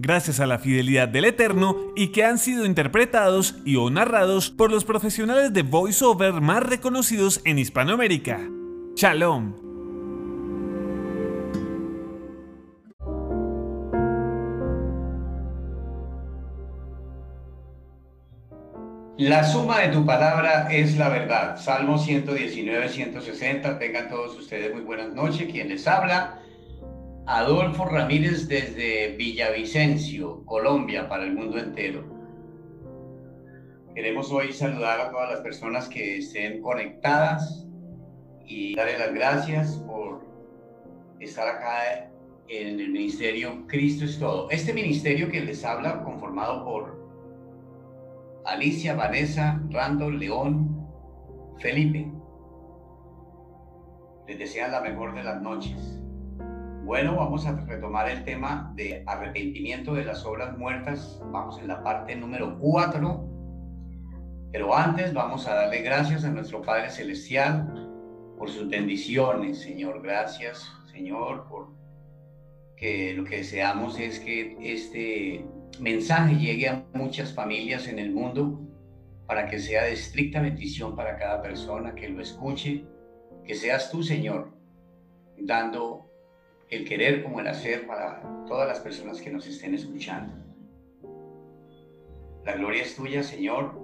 gracias a la fidelidad del Eterno y que han sido interpretados y o narrados por los profesionales de voiceover más reconocidos en Hispanoamérica. Shalom. La suma de tu palabra es la verdad. Salmo 119, 160. Tengan todos ustedes muy buenas noches. Quien les habla, Adolfo Ramírez desde Villavicencio, Colombia, para el mundo entero. Queremos hoy saludar a todas las personas que estén conectadas y darle las gracias por estar acá en el ministerio Cristo es todo. Este ministerio que les habla, conformado por Alicia, Vanessa, Randall, León, Felipe, les desean la mejor de las noches bueno, vamos a retomar el tema de arrepentimiento de las obras muertas. Vamos en la parte número 4. Pero antes vamos a darle gracias a nuestro Padre Celestial por sus bendiciones, Señor. Gracias, Señor, por que lo que deseamos es que este mensaje llegue a muchas familias en el mundo para que sea de estricta bendición para cada persona que lo escuche. Que seas tú, Señor, dando el querer como el hacer para todas las personas que nos estén escuchando. La gloria es tuya, Señor,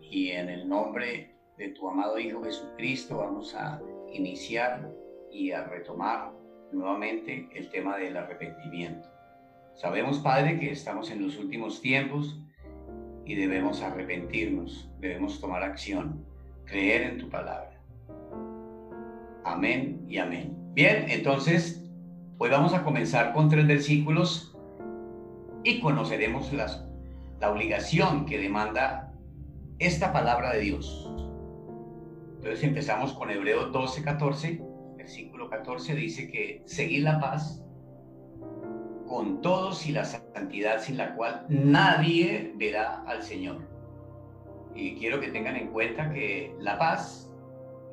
y en el nombre de tu amado Hijo Jesucristo vamos a iniciar y a retomar nuevamente el tema del arrepentimiento. Sabemos, Padre, que estamos en los últimos tiempos y debemos arrepentirnos, debemos tomar acción, creer en tu palabra. Amén y amén. Bien, entonces Hoy vamos a comenzar con tres versículos y conoceremos las, la obligación que demanda esta palabra de Dios. Entonces empezamos con Hebreos 12, 14. Versículo 14 dice que seguir la paz con todos y la santidad sin la cual nadie verá al Señor. Y quiero que tengan en cuenta que la paz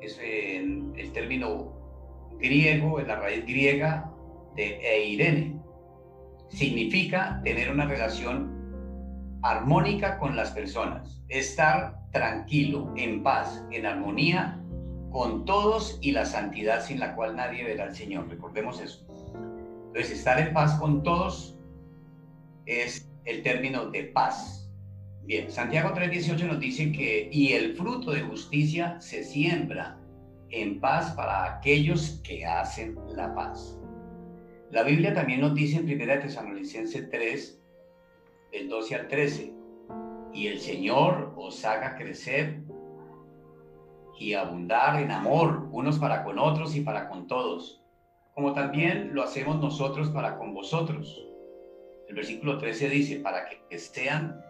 es el término griego, es la raíz griega de Eirene. Significa tener una relación armónica con las personas, estar tranquilo, en paz, en armonía con todos y la santidad sin la cual nadie verá al Señor. Recordemos eso. Entonces, estar en paz con todos es el término de paz. Bien, Santiago 3:18 nos dice que y el fruto de justicia se siembra en paz para aquellos que hacen la paz. La Biblia también nos dice en 1 Tesalonicenses 3, del 12 al 13, y el Señor os haga crecer y abundar en amor unos para con otros y para con todos, como también lo hacemos nosotros para con vosotros. El versículo 13 dice, para que sean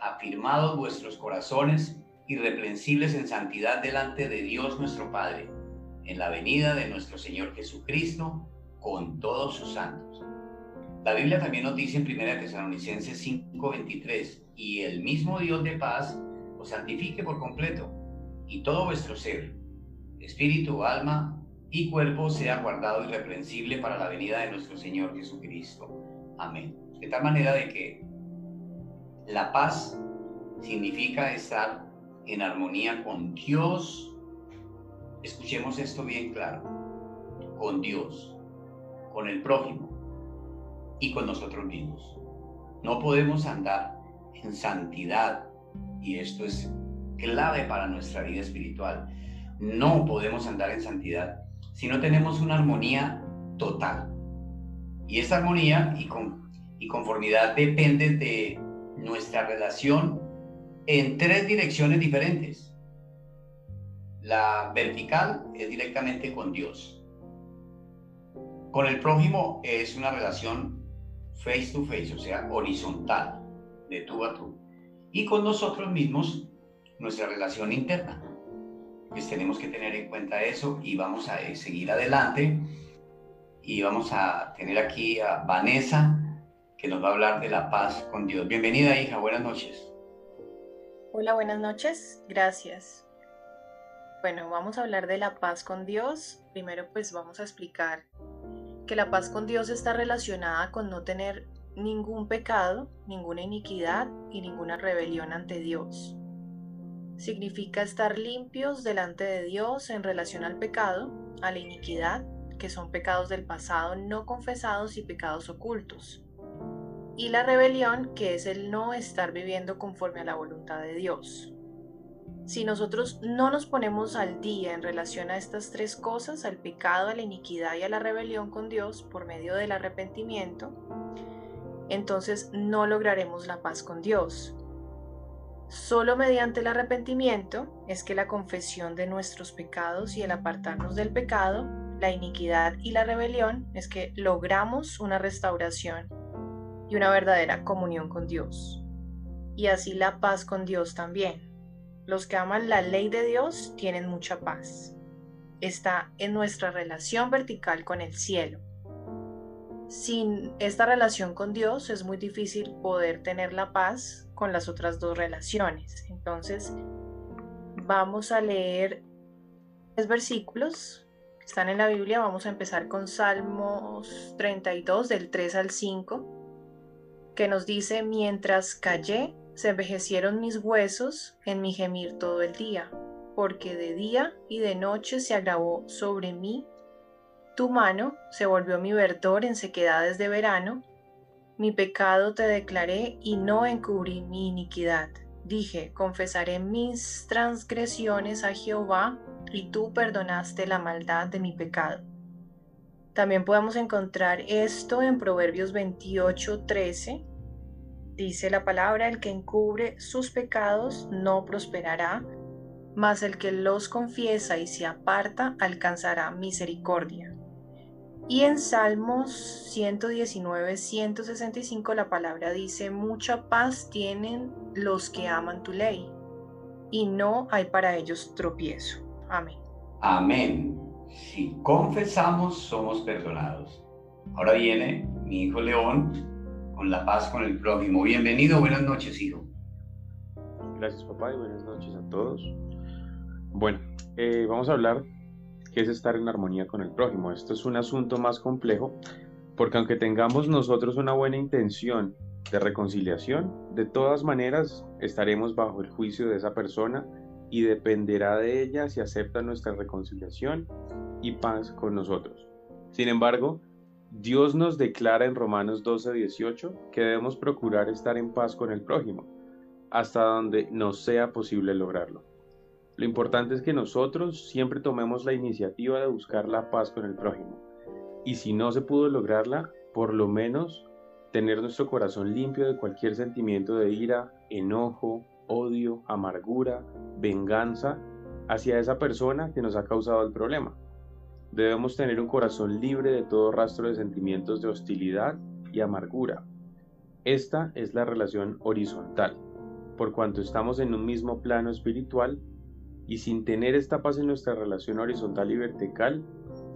afirmados vuestros corazones irreprensibles en santidad delante de Dios nuestro Padre, en la venida de nuestro Señor Jesucristo con todos sus santos. La Biblia también nos dice en 1 Tesalonicenses 5:23, y el mismo Dios de paz os santifique por completo, y todo vuestro ser, espíritu, alma y cuerpo sea guardado irreprensible para la venida de nuestro Señor Jesucristo. Amén. De tal manera de que la paz significa estar en armonía con Dios. Escuchemos esto bien claro, con Dios con el prójimo y con nosotros mismos. No podemos andar en santidad y esto es clave para nuestra vida espiritual. no podemos andar en santidad si no tenemos una armonía total. Y esa armonía y, con, y conformidad depende de nuestra relación en tres direcciones diferentes. La vertical es directamente con Dios. Con el prójimo es una relación face to face, o sea, horizontal, de tú a tú. Y con nosotros mismos, nuestra relación interna. Pues tenemos que tener en cuenta eso y vamos a eh, seguir adelante. Y vamos a tener aquí a Vanessa, que nos va a hablar de la paz con Dios. Bienvenida, hija, buenas noches. Hola, buenas noches, gracias. Bueno, vamos a hablar de la paz con Dios. Primero pues vamos a explicar que la paz con Dios está relacionada con no tener ningún pecado, ninguna iniquidad y ninguna rebelión ante Dios. Significa estar limpios delante de Dios en relación al pecado, a la iniquidad, que son pecados del pasado no confesados y pecados ocultos. Y la rebelión, que es el no estar viviendo conforme a la voluntad de Dios. Si nosotros no nos ponemos al día en relación a estas tres cosas, al pecado, a la iniquidad y a la rebelión con Dios por medio del arrepentimiento, entonces no lograremos la paz con Dios. Solo mediante el arrepentimiento es que la confesión de nuestros pecados y el apartarnos del pecado, la iniquidad y la rebelión es que logramos una restauración y una verdadera comunión con Dios. Y así la paz con Dios también. Los que aman la ley de Dios tienen mucha paz. Está en nuestra relación vertical con el cielo. Sin esta relación con Dios es muy difícil poder tener la paz con las otras dos relaciones. Entonces, vamos a leer tres versículos que están en la Biblia. Vamos a empezar con Salmos 32, del 3 al 5, que nos dice, mientras callé, se envejecieron mis huesos en mi gemir todo el día, porque de día y de noche se agravó sobre mí. Tu mano se volvió mi verdor en sequedades de verano. Mi pecado te declaré y no encubrí mi iniquidad. Dije, confesaré mis transgresiones a Jehová, y tú perdonaste la maldad de mi pecado. También podemos encontrar esto en Proverbios 28, 13 Dice la palabra, el que encubre sus pecados no prosperará, mas el que los confiesa y se aparta alcanzará misericordia. Y en Salmos 119, 165 la palabra dice, mucha paz tienen los que aman tu ley, y no hay para ellos tropiezo. Amén. Amén. Si confesamos, somos perdonados. Ahora viene mi hijo León con la paz con el prójimo. Bienvenido, buenas noches, hijo. Gracias, papá, y buenas noches a todos. Bueno, eh, vamos a hablar qué es estar en armonía con el prójimo. Esto es un asunto más complejo porque aunque tengamos nosotros una buena intención de reconciliación, de todas maneras estaremos bajo el juicio de esa persona y dependerá de ella si acepta nuestra reconciliación y paz con nosotros. Sin embargo, Dios nos declara en Romanos 12, 18 que debemos procurar estar en paz con el prójimo, hasta donde nos sea posible lograrlo. Lo importante es que nosotros siempre tomemos la iniciativa de buscar la paz con el prójimo. Y si no se pudo lograrla, por lo menos tener nuestro corazón limpio de cualquier sentimiento de ira, enojo, odio, amargura, venganza hacia esa persona que nos ha causado el problema. Debemos tener un corazón libre de todo rastro de sentimientos de hostilidad y amargura. Esta es la relación horizontal, por cuanto estamos en un mismo plano espiritual y sin tener esta paz en nuestra relación horizontal y vertical,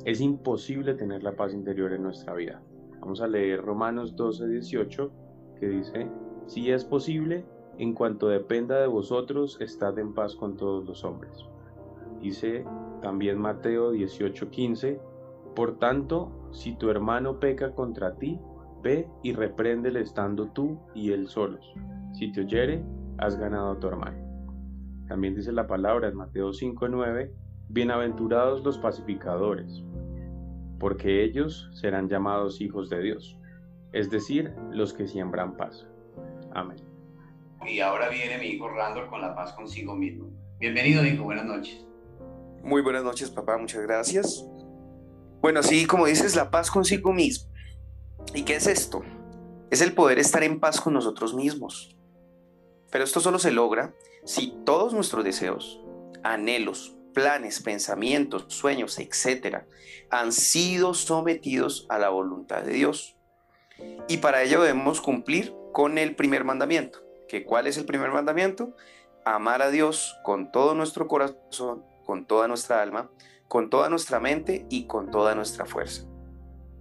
es imposible tener la paz interior en nuestra vida. Vamos a leer Romanos 12, 18, que dice, si es posible, en cuanto dependa de vosotros, estad en paz con todos los hombres. Dice también Mateo 18:15, Por tanto, si tu hermano peca contra ti, ve y repréndele estando tú y él solos. Si te oyere, has ganado a tu hermano. También dice la palabra en Mateo 5:9, Bienaventurados los pacificadores, porque ellos serán llamados hijos de Dios, es decir, los que siembran paz. Amén. Y ahora viene mi hijo Randall con la paz consigo mismo. Bienvenido, hijo, buenas noches. Muy buenas noches, papá, muchas gracias. Bueno, así como dices, la paz consigo mismo. ¿Y qué es esto? Es el poder estar en paz con nosotros mismos. Pero esto solo se logra si todos nuestros deseos, anhelos, planes, pensamientos, sueños, etcétera, han sido sometidos a la voluntad de Dios. Y para ello debemos cumplir con el primer mandamiento. ¿Que ¿Cuál es el primer mandamiento? Amar a Dios con todo nuestro corazón, con toda nuestra alma, con toda nuestra mente y con toda nuestra fuerza.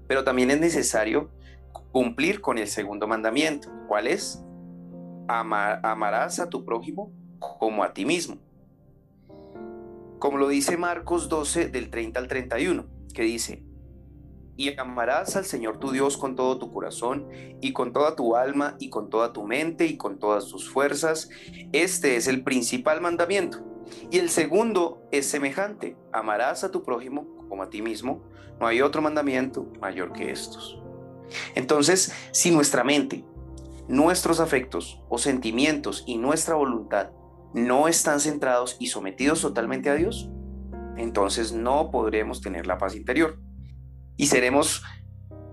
Pero también es necesario cumplir con el segundo mandamiento. ¿Cuál es? amarás a tu prójimo como a ti mismo. Como lo dice Marcos 12 del 30 al 31, que dice, y amarás al Señor tu Dios con todo tu corazón y con toda tu alma y con toda tu mente y con todas tus fuerzas. Este es el principal mandamiento. Y el segundo es semejante, amarás a tu prójimo como a ti mismo. No hay otro mandamiento mayor que estos. Entonces, si nuestra mente, nuestros afectos o sentimientos y nuestra voluntad no están centrados y sometidos totalmente a Dios, entonces no podremos tener la paz interior y seremos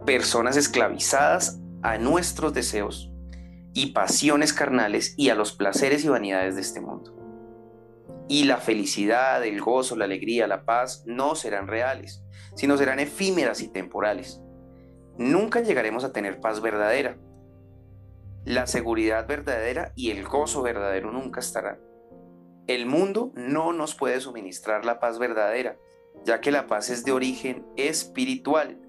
personas esclavizadas a nuestros deseos y pasiones carnales y a los placeres y vanidades de este mundo. Y la felicidad, el gozo, la alegría, la paz no serán reales, sino serán efímeras y temporales. Nunca llegaremos a tener paz verdadera. La seguridad verdadera y el gozo verdadero nunca estarán. El mundo no nos puede suministrar la paz verdadera, ya que la paz es de origen espiritual,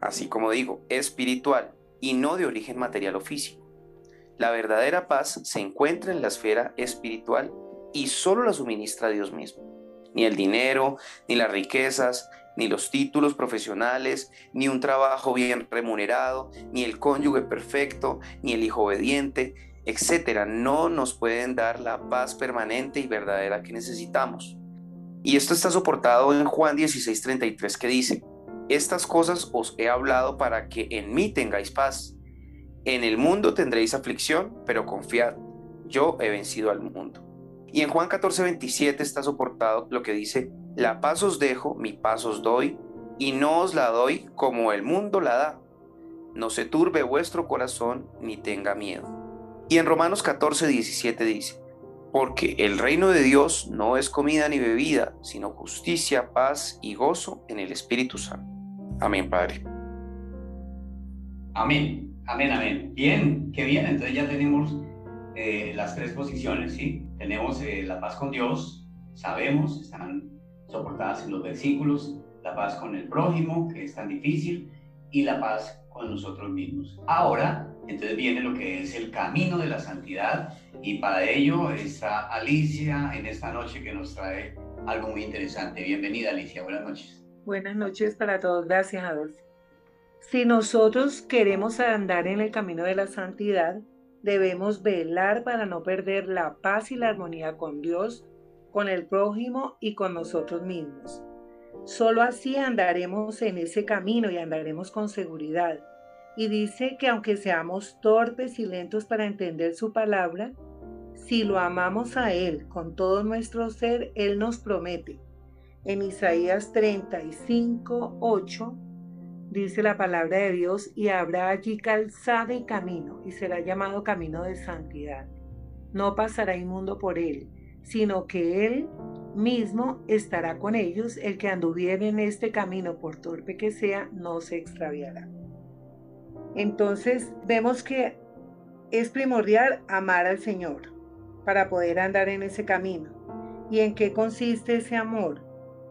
así como digo, espiritual y no de origen material o físico. La verdadera paz se encuentra en la esfera espiritual y solo la suministra Dios mismo. Ni el dinero, ni las riquezas, ni los títulos profesionales, ni un trabajo bien remunerado, ni el cónyuge perfecto, ni el hijo obediente, etcétera, no nos pueden dar la paz permanente y verdadera que necesitamos. Y esto está soportado en Juan 16:33 que dice, estas cosas os he hablado para que en mí tengáis paz. En el mundo tendréis aflicción, pero confiad, yo he vencido al mundo. Y en Juan 14:27 está soportado lo que dice, la paz os dejo, mi paz os doy, y no os la doy como el mundo la da. No se turbe vuestro corazón ni tenga miedo. Y en Romanos 14:17 dice, porque el reino de Dios no es comida ni bebida, sino justicia, paz y gozo en el Espíritu Santo. Amén, Padre. Amén, amén, amén. Bien, qué bien. Entonces ya tenemos eh, las tres posiciones, ¿sí? Tenemos eh, la paz con Dios, sabemos, están soportadas en los versículos, la paz con el prójimo, que es tan difícil, y la paz con nosotros mismos. Ahora, entonces viene lo que es el camino de la santidad y para ello está Alicia en esta noche que nos trae algo muy interesante. Bienvenida Alicia, buenas noches. Buenas noches para todos, gracias Adolfo. Si nosotros queremos andar en el camino de la santidad, debemos velar para no perder la paz y la armonía con Dios, con el prójimo y con nosotros mismos. Solo así andaremos en ese camino y andaremos con seguridad. Y dice que aunque seamos torpes y lentos para entender su palabra, si lo amamos a Él con todo nuestro ser, Él nos promete. En Isaías 35, 8 dice la palabra de Dios, y habrá allí calzada y camino, y será llamado camino de santidad. No pasará inmundo por él, sino que él mismo estará con ellos, el que anduviere en este camino, por torpe que sea, no se extraviará. Entonces vemos que es primordial amar al Señor para poder andar en ese camino. ¿Y en qué consiste ese amor?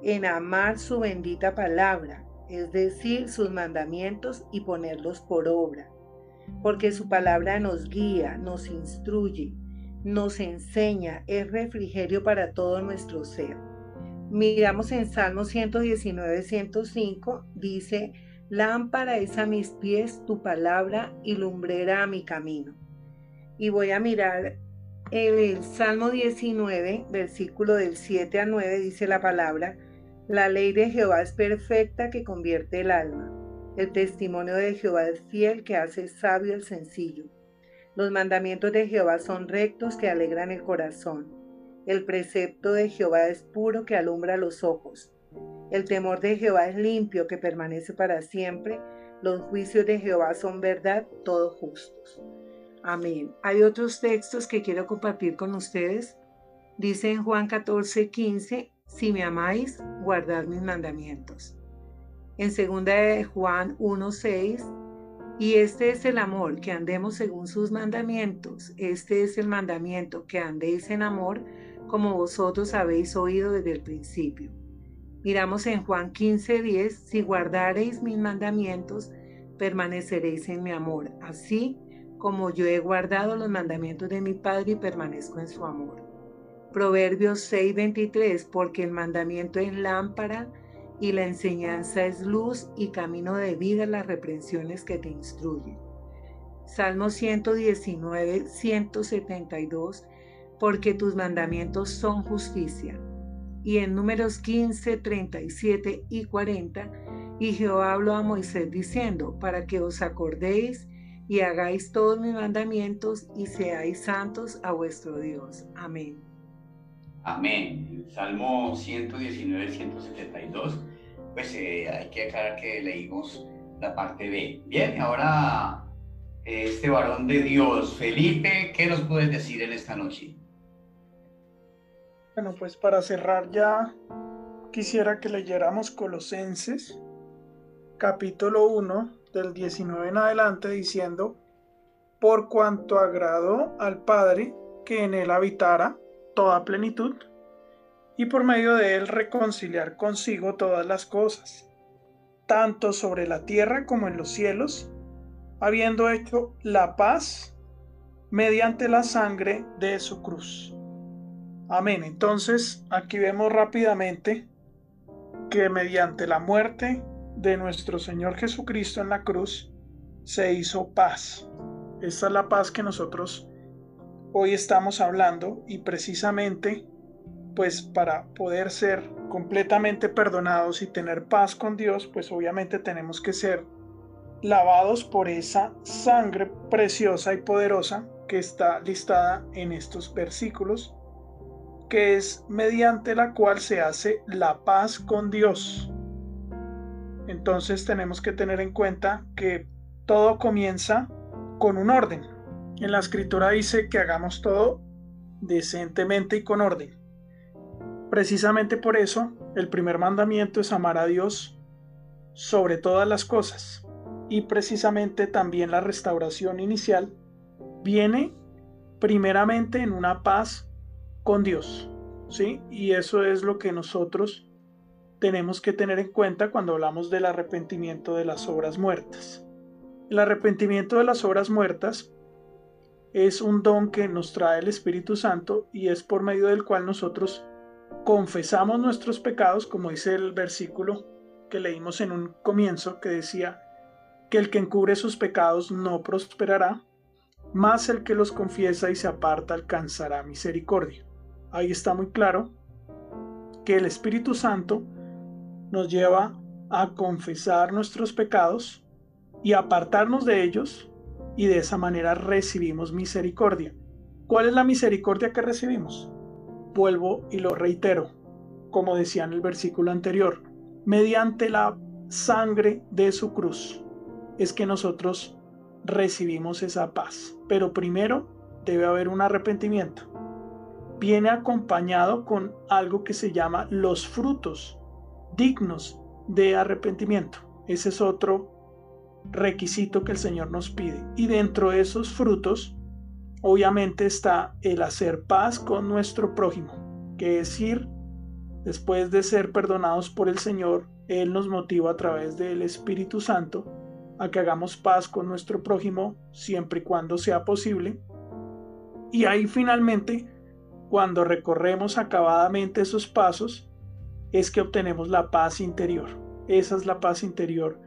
En amar su bendita palabra, es decir, sus mandamientos y ponerlos por obra, porque su palabra nos guía, nos instruye, nos enseña, es refrigerio para todo nuestro ser. Miramos en Salmo 119, 105, dice, lámpara es a mis pies tu palabra y lumbrera a mi camino. Y voy a mirar el, el Salmo 19, versículo del 7 a 9, dice la palabra, la ley de Jehová es perfecta que convierte el alma. El testimonio de Jehová es fiel que hace sabio el sencillo. Los mandamientos de Jehová son rectos que alegran el corazón. El precepto de Jehová es puro que alumbra los ojos. El temor de Jehová es limpio que permanece para siempre. Los juicios de Jehová son verdad, todos justos. Amén. Hay otros textos que quiero compartir con ustedes. Dice en Juan 14, 15, si me amáis, guardad mis mandamientos. En 2 Juan 1, 6, y este es el amor, que andemos según sus mandamientos. Este es el mandamiento, que andéis en amor, como vosotros habéis oído desde el principio. Miramos en Juan 15, 10, si guardareis mis mandamientos, permaneceréis en mi amor, así como yo he guardado los mandamientos de mi Padre y permanezco en su amor. Proverbios 6, 23, porque el mandamiento es lámpara, y la enseñanza es luz y camino de vida las reprensiones que te instruyen. Salmo 119, 172, porque tus mandamientos son justicia. Y en números 15, 37 y 40, y Jehová habló a Moisés diciendo, para que os acordéis y hagáis todos mis mandamientos y seáis santos a vuestro Dios. Amén. Amén. Salmo 119, 172, pues eh, hay que aclarar que leímos la parte B. Bien, ahora este varón de Dios, Felipe, ¿qué nos puedes decir en esta noche? Bueno, pues para cerrar ya, quisiera que leyéramos Colosenses, capítulo 1, del 19 en adelante, diciendo, por cuanto agradó al Padre que en él habitara toda plenitud, y por medio de él reconciliar consigo todas las cosas, tanto sobre la tierra como en los cielos, habiendo hecho la paz mediante la sangre de su cruz. Amén. Entonces, aquí vemos rápidamente que mediante la muerte de nuestro Señor Jesucristo en la cruz, se hizo paz. Esta es la paz que nosotros hoy estamos hablando y precisamente pues para poder ser completamente perdonados y tener paz con Dios, pues obviamente tenemos que ser lavados por esa sangre preciosa y poderosa que está listada en estos versículos, que es mediante la cual se hace la paz con Dios. Entonces tenemos que tener en cuenta que todo comienza con un orden. En la escritura dice que hagamos todo decentemente y con orden. Precisamente por eso, el primer mandamiento es amar a Dios sobre todas las cosas. Y precisamente también la restauración inicial viene primeramente en una paz con Dios. ¿Sí? Y eso es lo que nosotros tenemos que tener en cuenta cuando hablamos del arrepentimiento de las obras muertas. El arrepentimiento de las obras muertas es un don que nos trae el Espíritu Santo y es por medio del cual nosotros confesamos nuestros pecados, como dice el versículo que leímos en un comienzo, que decía que el que encubre sus pecados no prosperará, más el que los confiesa y se aparta alcanzará misericordia. Ahí está muy claro que el Espíritu Santo nos lleva a confesar nuestros pecados y apartarnos de ellos y de esa manera recibimos misericordia. ¿Cuál es la misericordia que recibimos? Vuelvo y lo reitero, como decía en el versículo anterior, mediante la sangre de su cruz es que nosotros recibimos esa paz. Pero primero debe haber un arrepentimiento. Viene acompañado con algo que se llama los frutos dignos de arrepentimiento. Ese es otro requisito que el Señor nos pide. Y dentro de esos frutos, obviamente está el hacer paz con nuestro prójimo, que es ir, después de ser perdonados por el Señor, Él nos motiva a través del Espíritu Santo a que hagamos paz con nuestro prójimo siempre y cuando sea posible. Y ahí finalmente, cuando recorremos acabadamente esos pasos, es que obtenemos la paz interior. Esa es la paz interior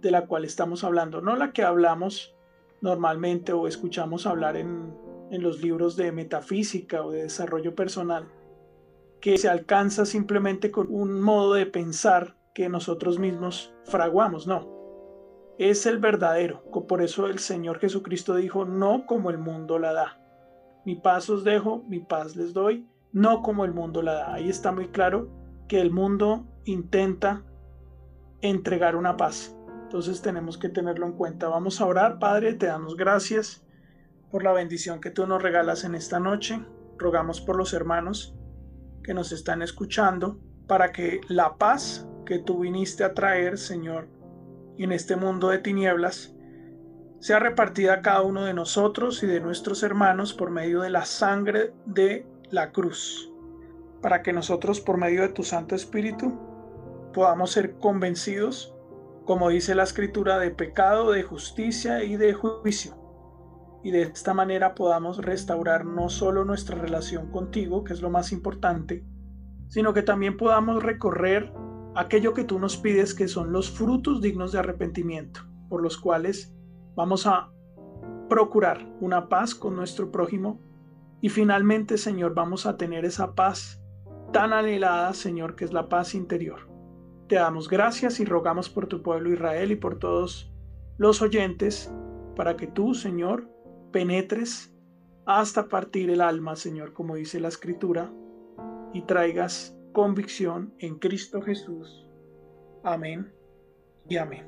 de la cual estamos hablando, no la que hablamos normalmente o escuchamos hablar en, en los libros de metafísica o de desarrollo personal, que se alcanza simplemente con un modo de pensar que nosotros mismos fraguamos, no. Es el verdadero, por eso el Señor Jesucristo dijo, no como el mundo la da. Mi paz os dejo, mi paz les doy, no como el mundo la da. Ahí está muy claro que el mundo intenta entregar una paz. Entonces tenemos que tenerlo en cuenta. Vamos a orar, Padre, te damos gracias por la bendición que tú nos regalas en esta noche. Rogamos por los hermanos que nos están escuchando para que la paz que tú viniste a traer, Señor, en este mundo de tinieblas, sea repartida a cada uno de nosotros y de nuestros hermanos por medio de la sangre de la cruz, para que nosotros por medio de tu Santo Espíritu podamos ser convencidos, como dice la Escritura, de pecado, de justicia y de juicio. Y de esta manera podamos restaurar no solo nuestra relación contigo, que es lo más importante, sino que también podamos recorrer aquello que tú nos pides que son los frutos dignos de arrepentimiento, por los cuales vamos a procurar una paz con nuestro prójimo y finalmente, Señor, vamos a tener esa paz tan anhelada, Señor, que es la paz interior. Te damos gracias y rogamos por tu pueblo Israel y por todos los oyentes, para que tú, Señor, penetres hasta partir el alma, Señor, como dice la Escritura, y traigas convicción en Cristo Jesús. Amén y amén.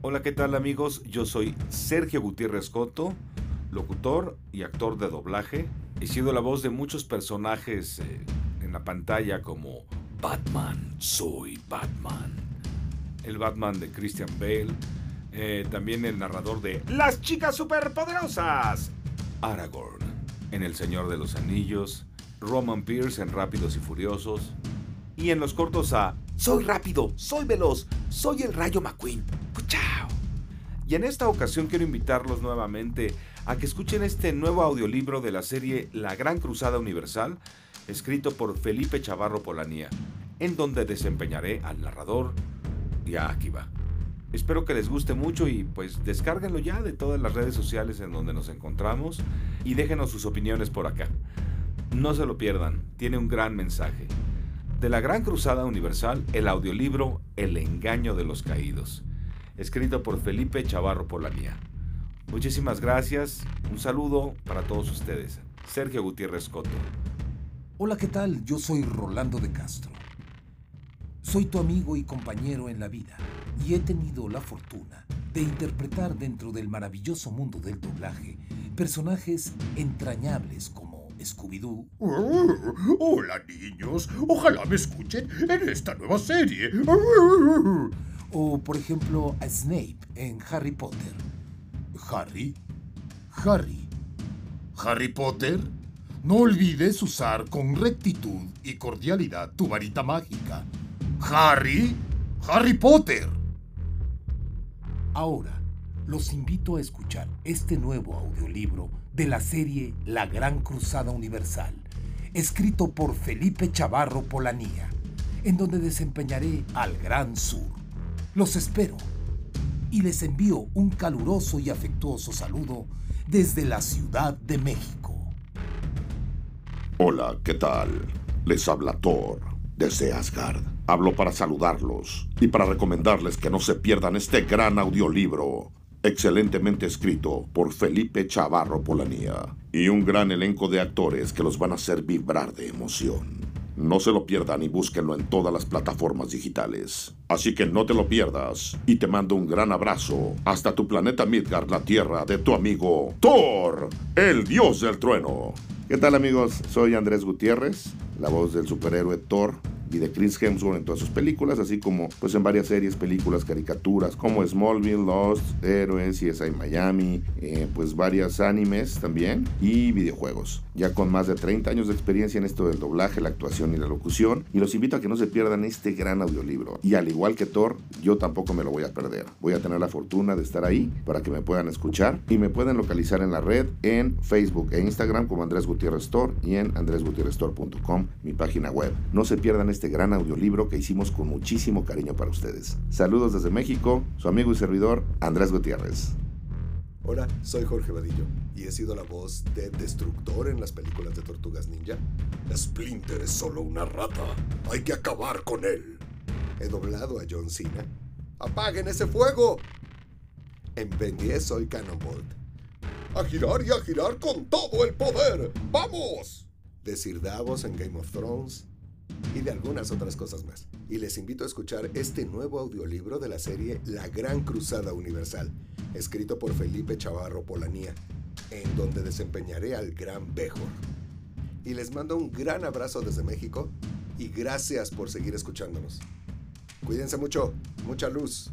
Hola, ¿qué tal amigos? Yo soy Sergio Gutiérrez Coto, locutor y actor de doblaje. He sido la voz de muchos personajes eh, en la pantalla como Batman, soy Batman. El Batman de Christian Bale, eh, también el narrador de Las chicas superpoderosas. Aragorn en El Señor de los Anillos. Roman Pierce en Rápidos y Furiosos. Y en los cortos a Soy rápido, soy veloz, soy el Rayo McQueen. ¡Chao! Y en esta ocasión quiero invitarlos nuevamente a que escuchen este nuevo audiolibro de la serie La Gran Cruzada Universal, escrito por Felipe Chavarro Polanía, en donde desempeñaré al narrador y a Akiva. Espero que les guste mucho y pues descárguenlo ya de todas las redes sociales en donde nos encontramos y déjenos sus opiniones por acá. No se lo pierdan, tiene un gran mensaje. De la Gran Cruzada Universal, el audiolibro El engaño de los caídos, escrito por Felipe Chavarro Polanía. Muchísimas gracias, un saludo para todos ustedes. Sergio Gutiérrez Coto. Hola, ¿qué tal? Yo soy Rolando de Castro. Soy tu amigo y compañero en la vida y he tenido la fortuna de interpretar dentro del maravilloso mundo del doblaje personajes entrañables como Scooby-Doo. hola niños, ojalá me escuchen en esta nueva serie. O por ejemplo a Snape en Harry Potter. ¿Harry? Harry. ¿Harry Potter? No olvides usar con rectitud y cordialidad tu varita mágica. Harry, Harry Potter. Ahora, los invito a escuchar este nuevo audiolibro de la serie La Gran Cruzada Universal, escrito por Felipe Chavarro Polanía, en donde desempeñaré al Gran Sur. Los espero y les envío un caluroso y afectuoso saludo desde la Ciudad de México. Hola, ¿qué tal? Les habla Thor desde Asgard. Hablo para saludarlos y para recomendarles que no se pierdan este gran audiolibro, excelentemente escrito por Felipe Chavarro Polanía, y un gran elenco de actores que los van a hacer vibrar de emoción. No se lo pierdan y búsquenlo en todas las plataformas digitales. Así que no te lo pierdas y te mando un gran abrazo hasta tu planeta Midgard, la tierra de tu amigo Thor, el dios del trueno. ¿Qué tal amigos? Soy Andrés Gutiérrez, la voz del superhéroe Thor y de Chris Hemsworth en todas sus películas, así como pues en varias series, películas, caricaturas como Smallville, Lost, Héroes, CSI Miami, eh, pues varias animes también y videojuegos. Ya con más de 30 años de experiencia en esto del doblaje, la actuación y la locución, y los invito a que no se pierdan este gran audiolibro. Y al igual que Thor, yo tampoco me lo voy a perder. Voy a tener la fortuna de estar ahí para que me puedan escuchar y me pueden localizar en la red en Facebook e Instagram como Andrés Gutiérrez Thor y en andresgutierreztor.com, mi página web. No se pierdan este gran audiolibro que hicimos con muchísimo cariño para ustedes. Saludos desde México, su amigo y servidor Andrés Gutiérrez. Hola, soy Jorge Vadillo y he sido la voz de Destructor en las películas de Tortugas Ninja. Splinter es solo una rata, hay que acabar con él. He doblado a John Cena ¡Apaguen ese fuego! En Ben 10 soy Cannonbolt. ¡A girar y a girar con todo el poder! ¡Vamos! Decir Davos en Game of Thrones y de algunas otras cosas más. Y les invito a escuchar este nuevo audiolibro de la serie La Gran Cruzada Universal, escrito por Felipe Chavarro Polanía, en donde desempeñaré al Gran Bejor. Y les mando un gran abrazo desde México y gracias por seguir escuchándonos. Cuídense mucho, mucha luz.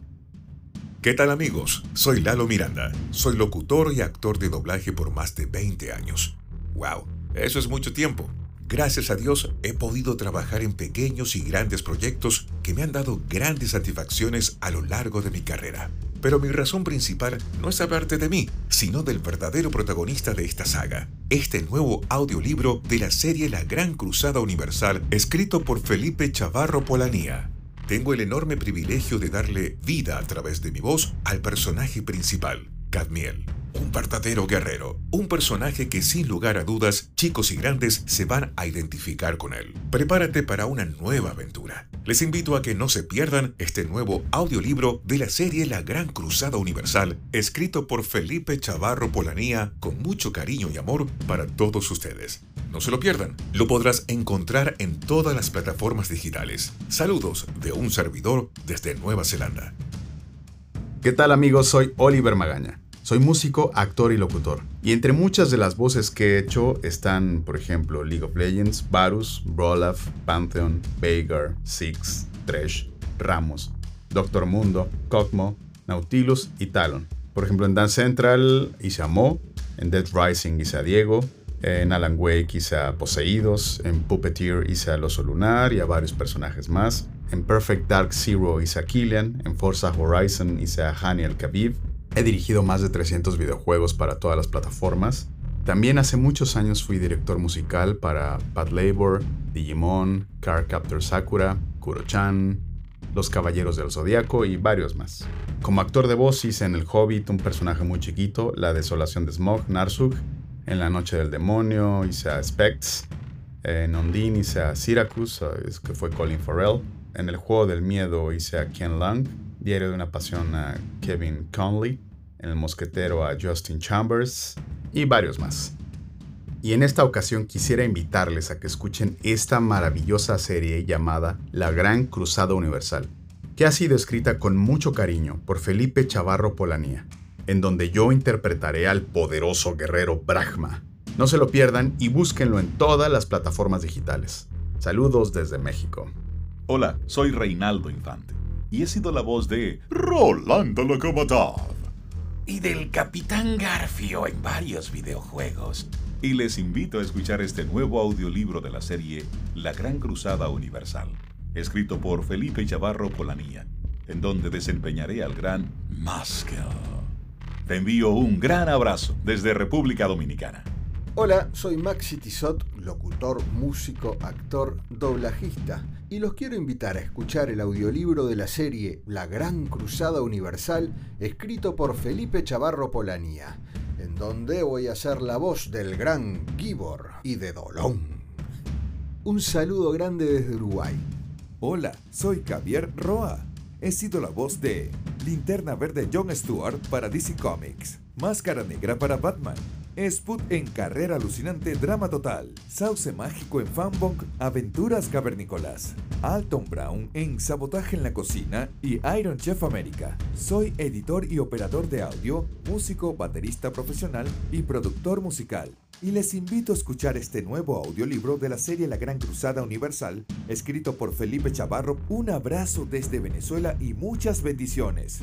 ¿Qué tal amigos? Soy Lalo Miranda. Soy locutor y actor de doblaje por más de 20 años. ¡Wow! Eso es mucho tiempo. Gracias a Dios he podido trabajar en pequeños y grandes proyectos que me han dado grandes satisfacciones a lo largo de mi carrera. Pero mi razón principal no es hablarte de mí, sino del verdadero protagonista de esta saga, este nuevo audiolibro de la serie La Gran Cruzada Universal, escrito por Felipe Chavarro Polanía. Tengo el enorme privilegio de darle vida a través de mi voz al personaje principal, Cadmiel un verdadero guerrero, un personaje que sin lugar a dudas chicos y grandes se van a identificar con él. Prepárate para una nueva aventura. Les invito a que no se pierdan este nuevo audiolibro de la serie La Gran Cruzada Universal, escrito por Felipe Chavarro Polanía con mucho cariño y amor para todos ustedes. No se lo pierdan, lo podrás encontrar en todas las plataformas digitales. Saludos de un servidor desde Nueva Zelanda. ¿Qué tal amigos? Soy Oliver Magaña. Soy músico, actor y locutor. Y entre muchas de las voces que he hecho están, por ejemplo, League of Legends, Varus, Brolaf, Pantheon, Veigar, Six, Thresh, Ramos, Doctor Mundo, Cosmo, Nautilus y Talon. Por ejemplo, en Dance Central hice a Mo, en Dead Rising hice a Diego, en Alan Wake hice a Poseídos, en Puppeteer hice a Oso Lunar y a varios personajes más. En Perfect Dark Zero hice a Killian, en Forza Horizon hice a Hani el Khabib, He dirigido más de 300 videojuegos para todas las plataformas. También hace muchos años fui director musical para Bad Labor, Digimon, Car Captor Sakura, Kuro-chan, Los Caballeros del Zodiaco y varios más. Como actor de voz hice en El Hobbit un personaje muy chiquito, La Desolación de Smog, Narsug. En La Noche del Demonio hice a Spects. En Ondine hice a Syracuse, que fue Colin Farrell. En El Juego del Miedo hice a Ken Lang. Diario de una Pasión a Kevin Conley El Mosquetero a Justin Chambers y varios más. Y en esta ocasión quisiera invitarles a que escuchen esta maravillosa serie llamada La Gran Cruzada Universal, que ha sido escrita con mucho cariño por Felipe Chavarro Polanía, en donde yo interpretaré al poderoso guerrero Brahma. No se lo pierdan y búsquenlo en todas las plataformas digitales. Saludos desde México. Hola, soy Reinaldo Infante y he sido la voz de Rolando Locomotor y del Capitán Garfio en varios videojuegos. Y les invito a escuchar este nuevo audiolibro de la serie La Gran Cruzada Universal, escrito por Felipe Chavarro Polanía, en donde desempeñaré al gran Muscle. Te envío un gran abrazo desde República Dominicana. Hola, soy Maxi Tizot, locutor, músico, actor, doblajista, y los quiero invitar a escuchar el audiolibro de la serie La Gran Cruzada Universal, escrito por Felipe Chavarro Polanía, en donde voy a ser la voz del gran Gibor y de Dolón. Un saludo grande desde Uruguay. Hola, soy Javier Roa. He sido la voz de Linterna Verde John Stewart para DC Comics, Máscara Negra para Batman, Sput en Carrera Alucinante Drama Total, Sauce Mágico en Fanbong Aventuras Cavernícolas, Alton Brown en Sabotaje en la Cocina y Iron Chef América. Soy editor y operador de audio, músico, baterista profesional y productor musical. Y les invito a escuchar este nuevo audiolibro de la serie La Gran Cruzada Universal, escrito por Felipe Chavarro. Un abrazo desde Venezuela y muchas bendiciones.